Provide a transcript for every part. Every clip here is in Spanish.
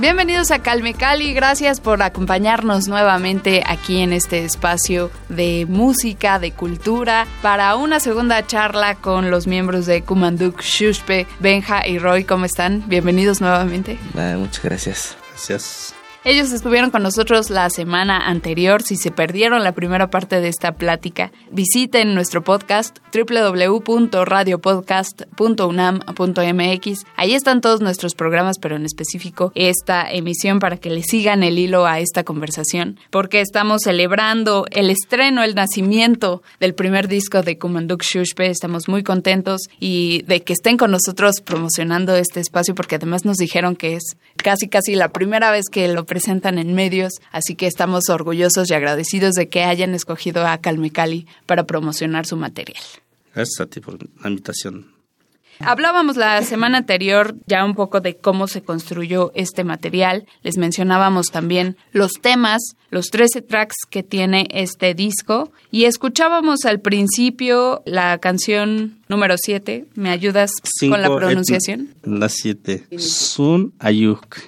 Bienvenidos a Calme Cali, gracias por acompañarnos nuevamente aquí en este espacio de música, de cultura, para una segunda charla con los miembros de Kumanduk, Shushpe, Benja y Roy. ¿Cómo están? Bienvenidos nuevamente. muchas gracias. Gracias. Ellos estuvieron con nosotros la semana anterior. Si se perdieron la primera parte de esta plática, visiten nuestro podcast www.radiopodcast.unam.mx. Ahí están todos nuestros programas, pero en específico esta emisión para que le sigan el hilo a esta conversación, porque estamos celebrando el estreno, el nacimiento del primer disco de Kumanduk Shushpe. Estamos muy contentos y de que estén con nosotros promocionando este espacio, porque además nos dijeron que es casi casi la primera vez que lo presentan en medios, así que estamos orgullosos y agradecidos de que hayan escogido a Calmecali para promocionar su material. Gracias a ti por la invitación. Hablábamos la semana anterior ya un poco de cómo se construyó este material. Les mencionábamos también los temas, los 13 tracks que tiene este disco. Y escuchábamos al principio la canción número 7. ¿Me ayudas con la pronunciación? La 7. Sun Ayuk.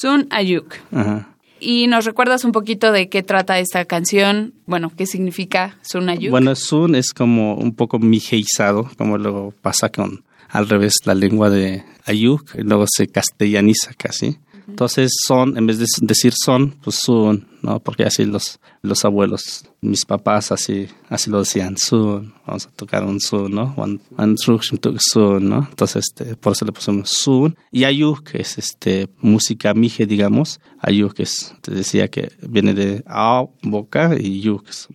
Sun Ayuk. Ajá. Y nos recuerdas un poquito de qué trata esta canción, bueno, qué significa Sun Ayuk. Bueno, Sun es como un poco mijeizado, como lo pasa con al revés la lengua de Ayuk, y luego se castellaniza casi. Entonces son, en vez de decir son, pues son, ¿no? Porque así los, los abuelos, mis papás así, así lo decían, sun, vamos a tocar un sun, ¿no? One, one sun, ¿no? Entonces, este, por eso le pusimos sun. Y ayuk, que es este, música mije, digamos. Ayuk, que es, te decía que viene de ao, boca, y yuk, que es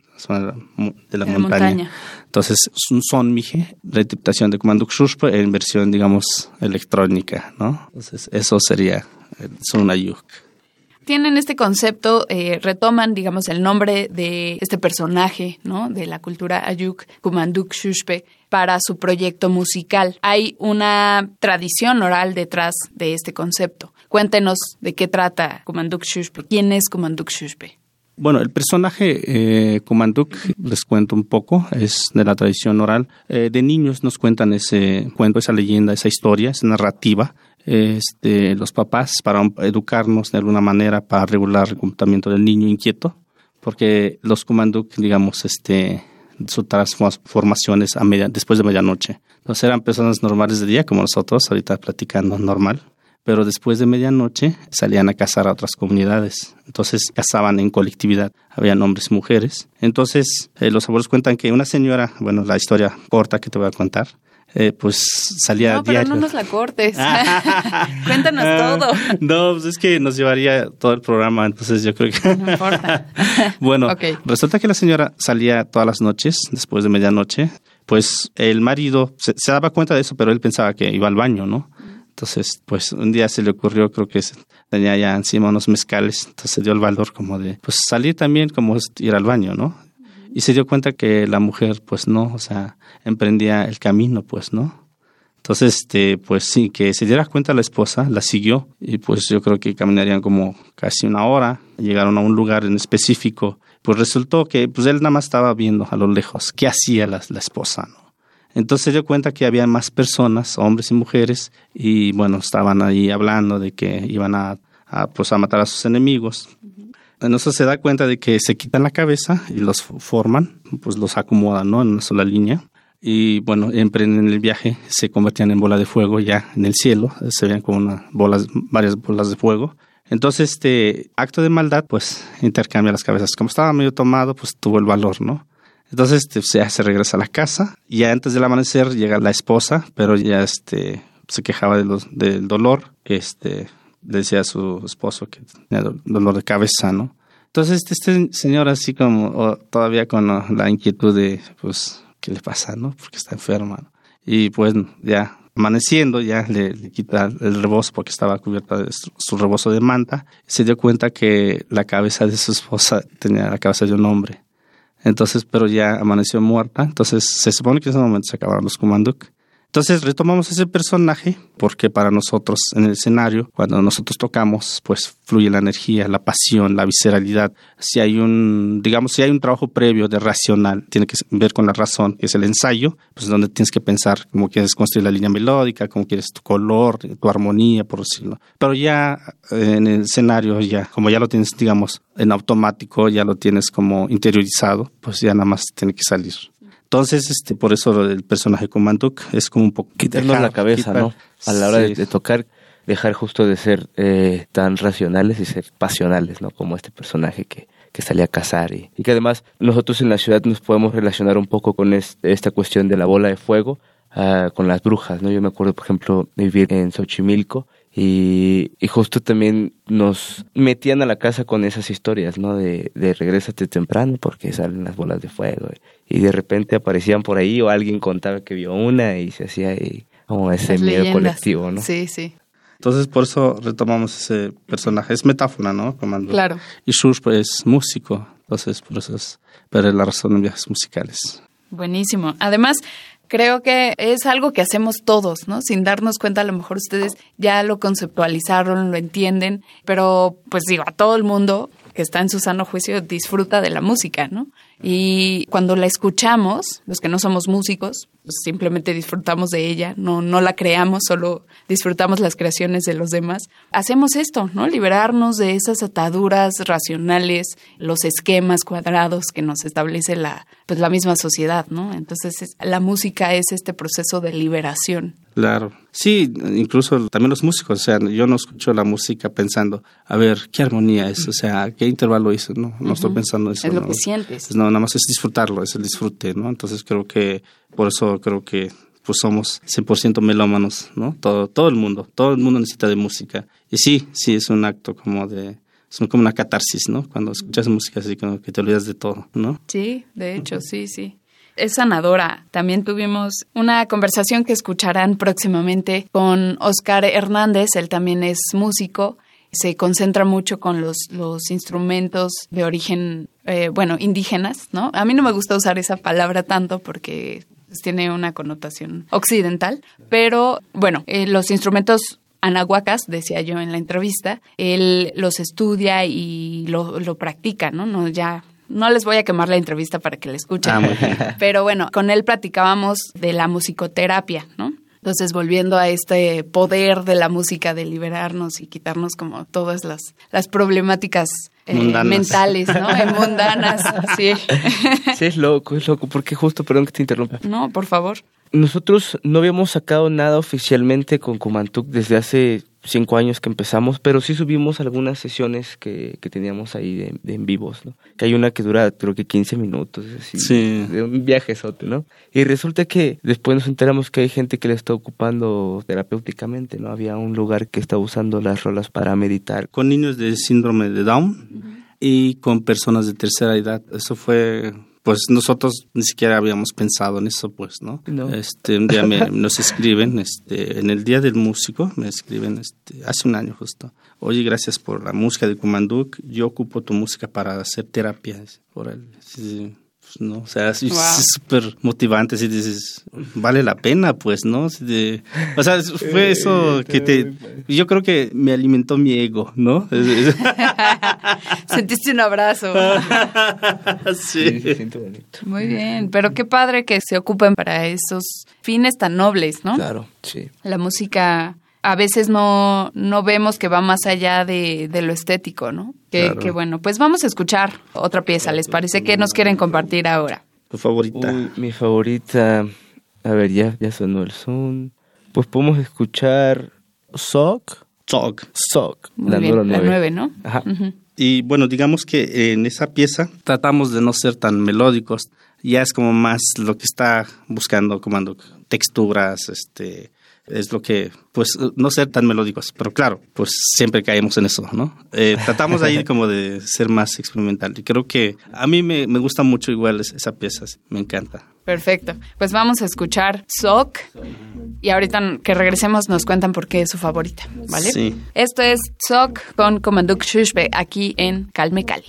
de la, montaña. Entonces, un son mije, interpretación de Kumanduk en versión, digamos, electrónica, ¿no? Entonces, eso sería son ayuk. Tienen este concepto, eh, retoman, digamos, el nombre de este personaje, ¿no? De la cultura ayuk, Kumanduk Shushpe, para su proyecto musical. Hay una tradición oral detrás de este concepto. Cuéntenos de qué trata Kumanduk Shushpe. ¿Quién es Kumanduk Shushpe? Bueno, el personaje eh, Kumanduk, les cuento un poco, es de la tradición oral. Eh, de niños nos cuentan ese cuento, esa leyenda, esa historia, esa narrativa este, los papás para educarnos de alguna manera para regular el comportamiento del niño inquieto, porque los Kumanduk, digamos, este, su transformación a media, después de medianoche. Entonces eran personas normales de día, como nosotros, ahorita platicando normal, pero después de medianoche salían a cazar a otras comunidades. Entonces cazaban en colectividad, habían hombres y mujeres. Entonces eh, los abuelos cuentan que una señora, bueno, la historia corta que te voy a contar, eh, pues salía no, pero no nos la cortes. Cuéntanos ah, todo. No, pues es que nos llevaría todo el programa, entonces yo creo que... No importa. bueno, resulta que la señora salía todas las noches, después de medianoche, pues el marido se, daba cuenta de eso, pero él pensaba que iba al baño, ¿no? Entonces, pues un día se le ocurrió, creo que tenía ya encima unos mezcales, entonces se dio el valor como de, pues salir también como ir al baño, ¿no? y se dio cuenta que la mujer pues no, o sea, emprendía el camino pues, ¿no? Entonces, este, pues sí, que se diera cuenta la esposa, la siguió y pues yo creo que caminarían como casi una hora, llegaron a un lugar en específico, pues resultó que pues él nada más estaba viendo a lo lejos qué hacía la, la esposa, ¿no? Entonces se dio cuenta que había más personas, hombres y mujeres, y bueno, estaban ahí hablando de que iban a, pues a matar a sus enemigos en eso se da cuenta de que se quitan la cabeza y los forman, pues los acomodan, ¿no? En una sola línea. Y bueno, emprenden el viaje, se convertían en bola de fuego ya en el cielo, se veían como una bolas, varias bolas de fuego. Entonces, este acto de maldad, pues intercambia las cabezas. Como estaba medio tomado, pues tuvo el valor, ¿no? Entonces, este, se, se regresa a la casa y ya antes del amanecer llega la esposa, pero ya este, se quejaba del dolor. Este, decía a su esposo que tenía dolor de cabeza, ¿no? Entonces este, este señor así como todavía con la inquietud de, pues, ¿qué le pasa, no? Porque está enferma. Y pues ya amaneciendo ya le, quita el rebozo porque estaba cubierta de su, rebozo de manta. se dio cuenta que la cabeza de su esposa tenía la cabeza de un hombre. Entonces, pero ya amaneció muerta. Entonces se supone que en ese momento se acabaron los Kumanduk. Entonces retomamos ese personaje porque para nosotros en el escenario, cuando nosotros tocamos, pues fluye la energía, la pasión, la visceralidad. Si hay un, digamos, si hay un trabajo previo de racional, tiene que ver con la razón, que es el ensayo, pues donde tienes que pensar cómo quieres construir la línea melódica, cómo quieres tu color, tu armonía, por decirlo. Pero ya eh, en el escenario, ya, como ya lo tienes, digamos, en automático, ya lo tienes como interiorizado, pues ya nada más tiene que salir. Entonces, este, por eso el personaje con Mantuk es como un poco... Quitarnos la cabeza, ¿no? A la hora de, tocar, dejar justo de ser eh, tan racionales y ser pasionales, ¿no? Como este personaje que, que salía a cazar y, que además nosotros en la ciudad nos podemos relacionar un poco con esta cuestión de la bola de fuego, uh, con las brujas, ¿no? Yo me acuerdo, por ejemplo, de vivir en Xochimilco y, y, justo también nos metían a la casa con esas historias, ¿no? De, de regrésate temprano porque salen las bolas de fuego. Y de repente aparecían por ahí o alguien contaba que vio una y se hacía ahí como ese miedo colectivo, ¿no? Sí, sí. Entonces por eso retomamos ese personaje. Es metáfora, ¿no? Comando. Claro. Y Shush pues, es músico. Entonces por eso es, pero la razón en viajes musicales. Buenísimo. Además, creo que es algo que hacemos todos, ¿no? Sin darnos cuenta, a lo mejor ustedes ya lo conceptualizaron, lo entienden, pero pues digo, a todo el mundo que está en su sano juicio disfruta de la música, ¿no? Y cuando la escuchamos, los que no somos músicos, pues simplemente disfrutamos de ella, no, no la creamos, solo disfrutamos las creaciones de los demás. Hacemos esto, ¿no? Liberarnos de esas ataduras racionales, los esquemas cuadrados que nos establece la, pues la misma sociedad, ¿no? Entonces la música es este proceso de liberación. Claro. Sí, incluso también los músicos, o sea, yo no escucho la música pensando, a ver, ¿qué armonía es? O sea, ¿qué intervalo hizo? No, no estoy pensando eso. Es lo ¿no? que sientes. No, nada más es disfrutarlo, es el disfrute, ¿no? Entonces creo que por eso creo que pues somos 100% melómanos, ¿no? Todo, todo el mundo, todo el mundo necesita de música. Y sí, sí, es un acto como de, es como una catarsis, ¿no? Cuando escuchas música así como que te olvidas de todo, ¿no? Sí, de hecho, sí, sí. Es sanadora. También tuvimos una conversación que escucharán próximamente con Oscar Hernández, él también es músico, se concentra mucho con los, los instrumentos de origen, eh, bueno, indígenas, ¿no? A mí no me gusta usar esa palabra tanto porque tiene una connotación occidental, pero bueno, eh, los instrumentos anahuacas, decía yo en la entrevista, él los estudia y lo, lo practica, ¿no? No ya no les voy a quemar la entrevista para que la escuchen. Ah, Pero bueno, con él platicábamos de la musicoterapia, ¿no? Entonces, volviendo a este poder de la música de liberarnos y quitarnos como todas las, las problemáticas eh, mentales, ¿no? Eh, mundanas, sí. Sí, es loco, es loco, porque justo, perdón que te interrumpa. No, por favor. Nosotros no habíamos sacado nada oficialmente con Kumantuk desde hace cinco años que empezamos, pero sí subimos algunas sesiones que, que teníamos ahí de, de en vivos, ¿no? Que hay una que dura creo que 15 minutos, así, Sí. de un viajezote, ¿no? Y resulta que después nos enteramos que hay gente que le está ocupando terapéuticamente, ¿no? Había un lugar que está usando las rolas para meditar. Con niños de síndrome de Down y con personas de tercera edad. Eso fue pues nosotros ni siquiera habíamos pensado en eso, pues, ¿no? No. Este, un día me, nos escriben, este, en el Día del Músico, me escriben, este, hace un año justo. Oye, gracias por la música de Kumanduk, yo ocupo tu música para hacer terapia. Órale, sí, sí. Pues, no, o sea, sí, Wow. es súper motivante, si dices, vale la pena, pues, ¿no? Sí, o sea, fue eso que te, yo creo que me alimentó mi ego, ¿no? Sentiste un abrazo. sí. se siente bonito. Muy bien, pero qué padre que se ocupen para esos fines tan nobles, ¿no? Claro, sí. La música a veces no, no vemos que va más allá de, de lo estético, ¿no? Claro. que bueno, pues vamos a escuchar otra pieza, ¿les parece? que nos quieren compartir ahora? Tu favorita. Uy, mi favorita. A ver, ya, ya sonó el son. Pues podemos escuchar Sock. Sock. Muy la bien, número la ¿no? Ajá. Y bueno, digamos que en esa pieza tratamos de no ser tan melódicos. Ya es como más lo que está buscando, comando texturas, este, es lo que, pues, no ser tan melódicos. Pero claro, pues siempre caemos en eso, ¿no? Eh, tratamos ahí como de ser más experimental. Y creo que a mí me, me gusta mucho igual es- esa pieza, me encanta. Perfecto. Pues vamos a escuchar Sock y ahorita que regresemos nos cuentan por qué es su favorita, ¿vale? Sí. Esto es Sock con Komanduk Shushbe aquí en Calme Cali.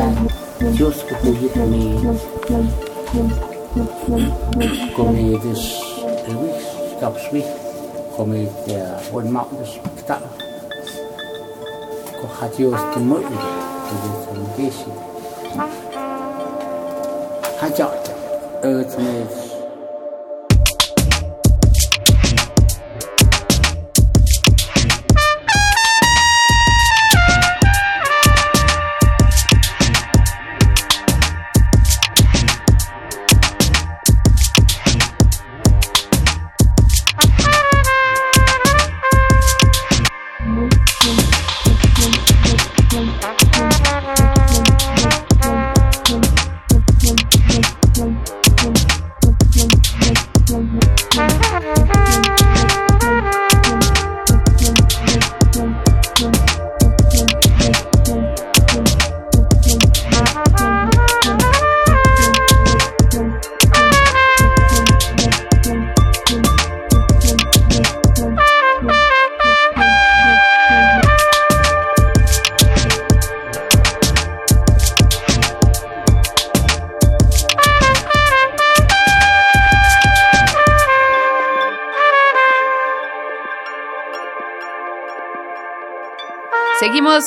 está Deus que cuida me kom ik dus een week, staps week, kom ik voor een maand dus ktaal. Ik had Deus te moeten, dat is een beetje. Je met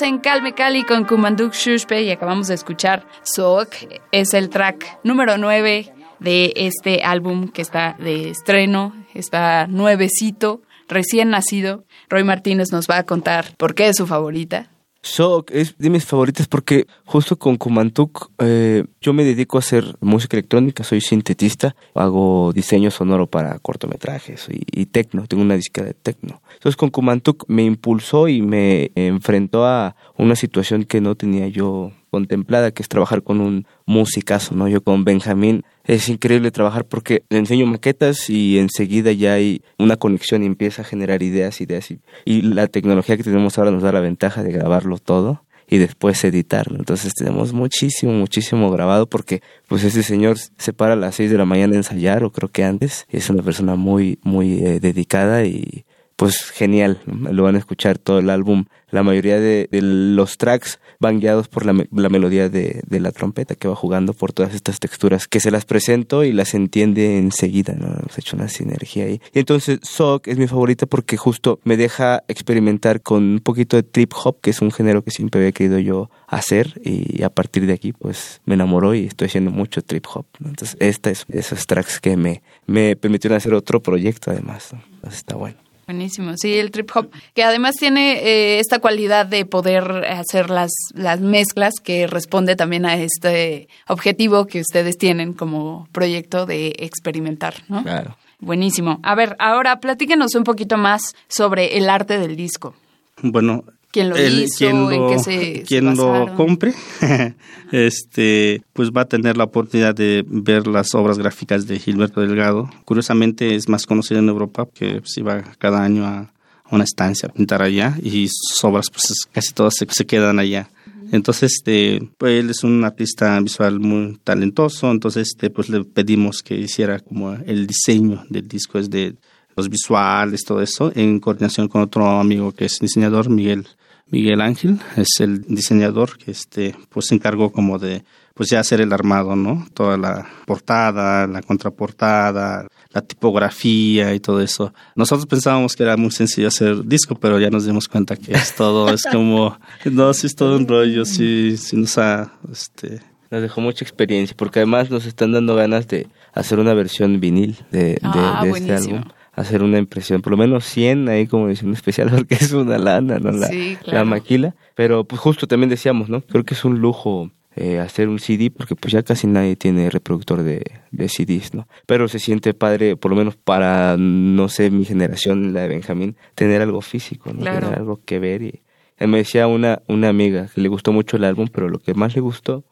en Calme Cali con Kumanduk Shushpe y acabamos de escuchar Sook. Es el track número 9 de este álbum que está de estreno, está nuevecito, recién nacido. Roy Martínez nos va a contar por qué es su favorita. Shock es de mis favoritas porque justo con Kumantuk eh, yo me dedico a hacer música electrónica, soy sintetista, hago diseño sonoro para cortometrajes y, y tecno, tengo una disquera de tecno. Entonces con Kumantuk me impulsó y me enfrentó a una situación que no tenía yo contemplada, que es trabajar con un musicazo, ¿no? Yo con Benjamín es increíble trabajar porque le enseño maquetas y enseguida ya hay una conexión y empieza a generar ideas, ideas y, y la tecnología que tenemos ahora nos da la ventaja de grabarlo todo y después editarlo. Entonces tenemos muchísimo, muchísimo grabado porque pues ese señor se para a las 6 de la mañana a ensayar o creo que antes. Es una persona muy, muy eh, dedicada y pues genial. Lo van a escuchar todo el álbum. La mayoría de, los tracks van guiados por la, melodía de, la trompeta que va jugando por todas estas texturas que se las presento y las entiende enseguida, ¿no? Hemos hecho una sinergia ahí. Y entonces Sock es mi favorita porque justo me deja experimentar con un poquito de trip hop, que es un género que siempre había querido yo hacer y a partir de aquí pues me enamoró y estoy haciendo mucho trip hop. Entonces esta es esos tracks que me, me permitieron hacer otro proyecto además. está bueno. Buenísimo, sí, el trip hop, que además tiene eh, esta cualidad de poder hacer las, las mezclas que responde también a este objetivo que ustedes tienen como proyecto de experimentar, ¿no? Claro. Buenísimo. A ver, ahora platíquenos un poquito más sobre el arte del disco. Bueno, ¿Quién lo hizo? ¿En qué se, quien lo compre, este, pues va a tener la oportunidad de ver las obras gráficas de Gilberto Delgado. Curiosamente es más conocido en Europa, que se pues, va cada año a una estancia a pintar allá y sus obras pues casi todas se, quedan allá. Entonces, este, pues él es un artista visual muy talentoso, entonces este, pues le pedimos que hiciera como el diseño del disco, es de los visuales, todo eso, en coordinación con otro amigo que es diseñador, Miguel Miguel Ángel es el diseñador que este pues se encargó como de pues ya hacer el armado, ¿no? Toda la portada, la contraportada, la tipografía y todo eso. Nosotros pensábamos que era muy sencillo hacer disco, pero ya nos dimos cuenta que es todo, es como, no, sí es todo un rollo, sí, sí nos ha, este... Nos dejó mucha experiencia, porque además nos están dando ganas de hacer una versión vinil de, de, ah, este álbum hacer una impresión, por lo menos 100 ahí como edición especial, porque es una lana, ¿no? La, la maquila. Pero pues justo también decíamos, ¿no? Creo que es un lujo eh, hacer un CD porque pues ya casi nadie tiene reproductor de, de CDs, ¿no? Pero se siente padre, por lo menos para, no sé, mi generación, la de Benjamín, tener algo físico, ¿no? Tener algo que ver y... Él me decía una, una amiga que le gustó mucho el álbum, pero lo que más le gustó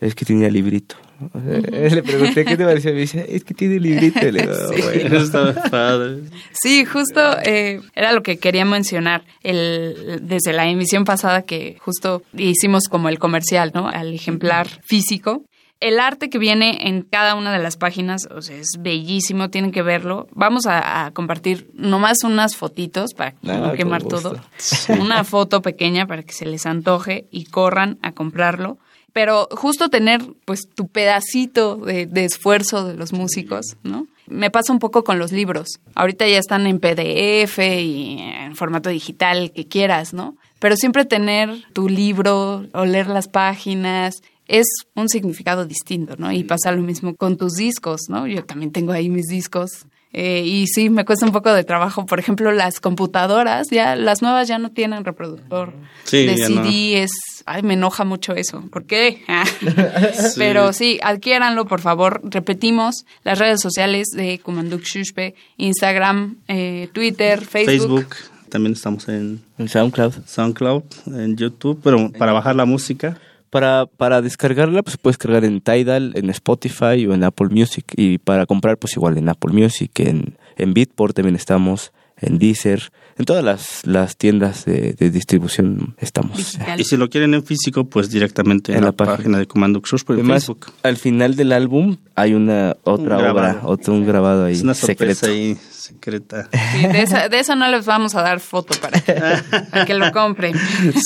es que tenía librito. Le pregunté qué te parecía. Me dice, es que tiene librito. Le digo, sí. bueno, padre. Sí, justo eh, era lo que quería mencionar. El, desde la emisión pasada que justo hicimos como el comercial, ¿no? Al ejemplar físico. El arte que viene en cada una de las páginas, o sea, es bellísimo, tienen que verlo. Vamos a, compartir nomás unas fotitos para no quemar todo. Una foto pequeña para que se les antoje y corran a comprarlo. Pero justo tener pues tu pedacito de, esfuerzo de los músicos, ¿no? Me pasa un poco con los libros. Ahorita ya están en PDF y en formato digital, que quieras, ¿no? Pero siempre tener tu libro o leer las páginas es un significado distinto, ¿no? Y pasa lo mismo con tus discos, ¿no? Yo también tengo ahí mis discos. Eh, y sí, me cuesta un poco de trabajo. Por ejemplo, las computadoras, ya las nuevas ya no tienen reproductor de CD. Es, ay, me enoja mucho eso. ¿Por qué? Pero sí, adquiéranlo, por favor. Repetimos las redes sociales de Kumanduk Shushpe, Instagram, eh, Twitter, Facebook. Facebook. También estamos en, en SoundCloud. SoundCloud, en YouTube, pero para bajar la música. Para, para descargarla, pues puedes cargar en Tidal, en Spotify o en Apple Music. Y para comprar, pues igual en Apple Music, en, en Beatport también estamos, en Deezer, en todas las, las tiendas de, distribución estamos. Y si lo quieren en físico, pues directamente en, la, página, de Comando por Facebook. Al final del álbum hay una otra obra, otro un grabado ahí. Es una sorpresa ahí secreta. de, esa, de no les vamos a dar foto para que, lo compren.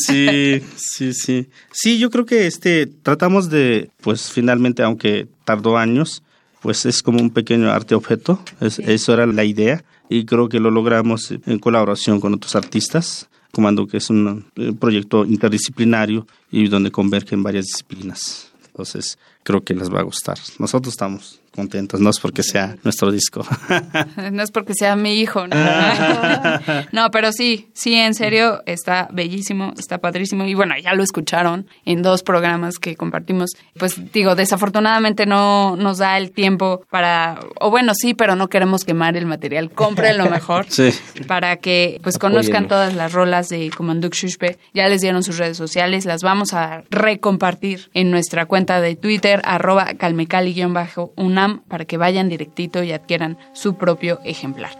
Sí, sí, sí. Sí, yo creo que este tratamos de, pues finalmente, aunque tardó años, pues es como un pequeño arte objeto. Eso era la idea y creo que lo logramos en colaboración con otros artistas. Comando que es un proyecto interdisciplinario y donde convergen varias disciplinas. Entonces, creo que les va a gustar. Nosotros estamos contentos, no es porque sea nuestro disco. no es porque sea mi hijo, ¿no? no, pero sí, sí, en serio, está bellísimo, está padrísimo. Y bueno, ya lo escucharon en dos programas que compartimos. Pues digo, desafortunadamente no nos da el tiempo para, o bueno, sí, pero no queremos quemar el material. Cómprenlo mejor sí. para que pues conozcan todas las rolas de Comanduk Shushpe. Ya les dieron sus redes sociales, las vamos a recompartir en nuestra cuenta de Twitter, arroba calmecali-una para que vayan directito y adquieran su propio ejemplar.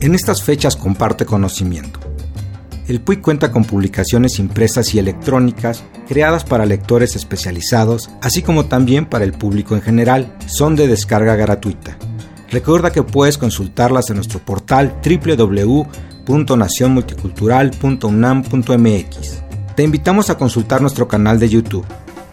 En estas fechas comparte conocimiento. El PUI cuenta con publicaciones impresas y electrónicas creadas para lectores especializados, así como también para el público en general. Son de descarga gratuita. Recuerda que puedes consultarlas en nuestro portal www.nacionmulticultural.unam.mx. Te invitamos a consultar nuestro canal de YouTube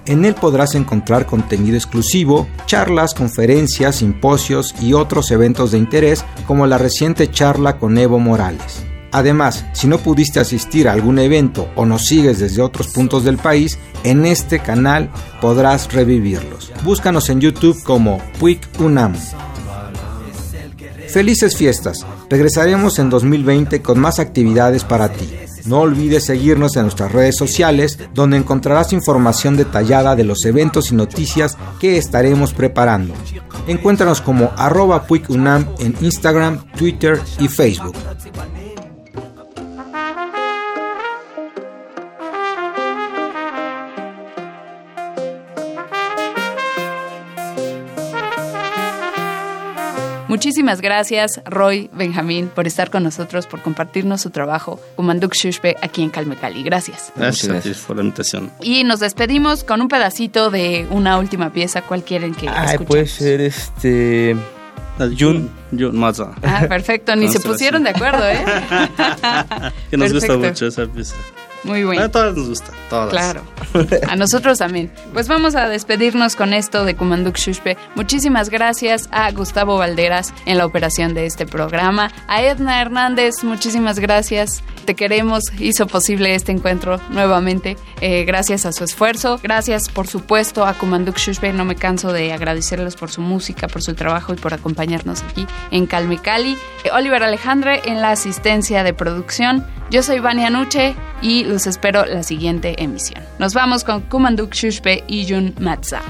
en él podrás encontrar contenido exclusivo, charlas, conferencias, simposios y otros eventos de interés como la reciente charla con Evo Morales. Además, si no pudiste asistir a algún evento o nos sigues desde otros puntos del país, en este canal podrás revivirlos. Búscanos en YouTube como Puig Unam. Felices fiestas. Regresaremos en 2020 con más actividades para ti. No olvides seguirnos en nuestras redes sociales, donde encontrarás información detallada de los eventos y noticias que estaremos preparando. Encuéntranos como arroba en Instagram, Twitter y Facebook. Muchísimas gracias, Roy Benjamín, por estar con nosotros, por compartirnos su trabajo Manduk Shushpe aquí en Calmecali. Gracias. Gracias, por la invitación. Y nos despedimos con un pedacito de una última pieza. ¿Cuál quieren que Ay, puede ser este... Jun, Jun Maza. Ah, perfecto. Ni se pusieron de acuerdo, ¿eh? que nos gusta mucho esa pieza. Muy bueno. A todas nos gusta, todas. Claro. A nosotros también. Pues vamos a despedirnos con esto de Kumanduk Shushpe. Muchísimas gracias a Gustavo Valderas en la operación de este programa. A Edna Hernández, muchísimas gracias. Te queremos, hizo posible este encuentro nuevamente. Eh, gracias a su esfuerzo. Gracias, por supuesto, a Kumanduk Shushpe. No me canso de agradecerles por su música, por su trabajo y por acompañarnos aquí en Calme Cali. Eh, Oliver Alejandre en la asistencia de producción. Yo soy Vania Nuche y los espero la siguiente emisión. Nos vamos con Kumanduk Shushpe y Jun Matza.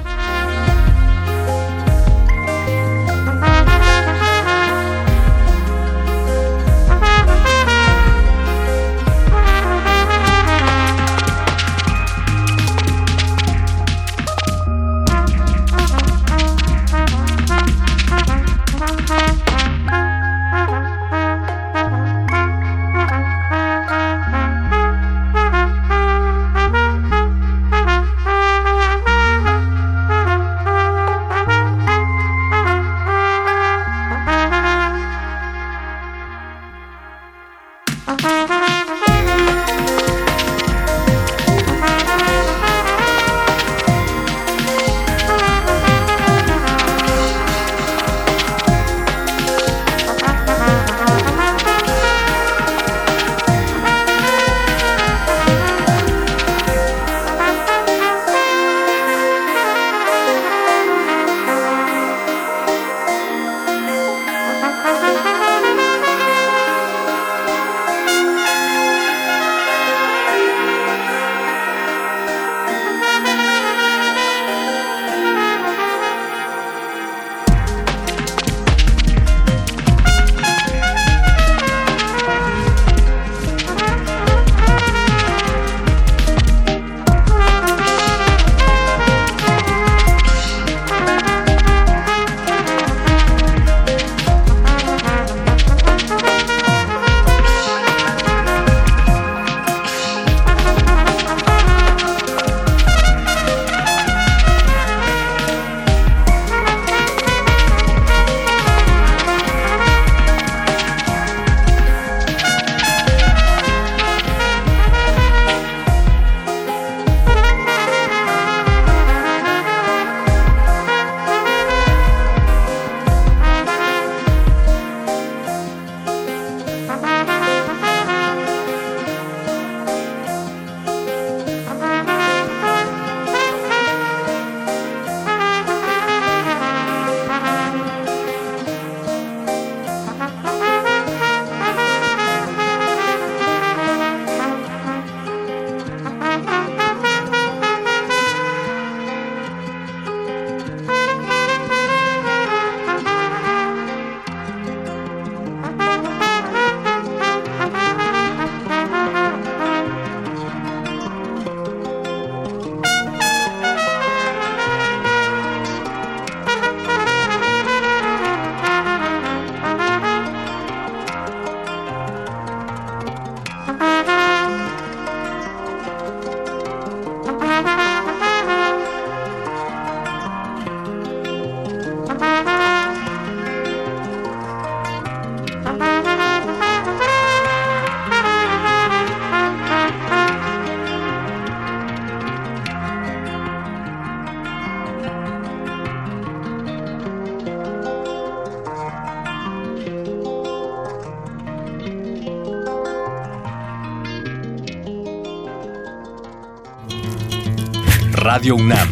UNAM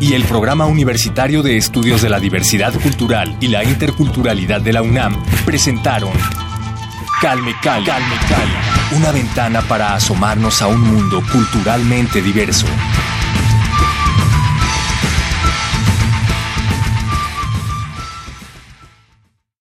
y el Programa Universitario de Estudios de la Diversidad Cultural y la Interculturalidad de la UNAM presentaron Calme Cali, Calme Cali, una ventana para asomarnos a un mundo culturalmente diverso.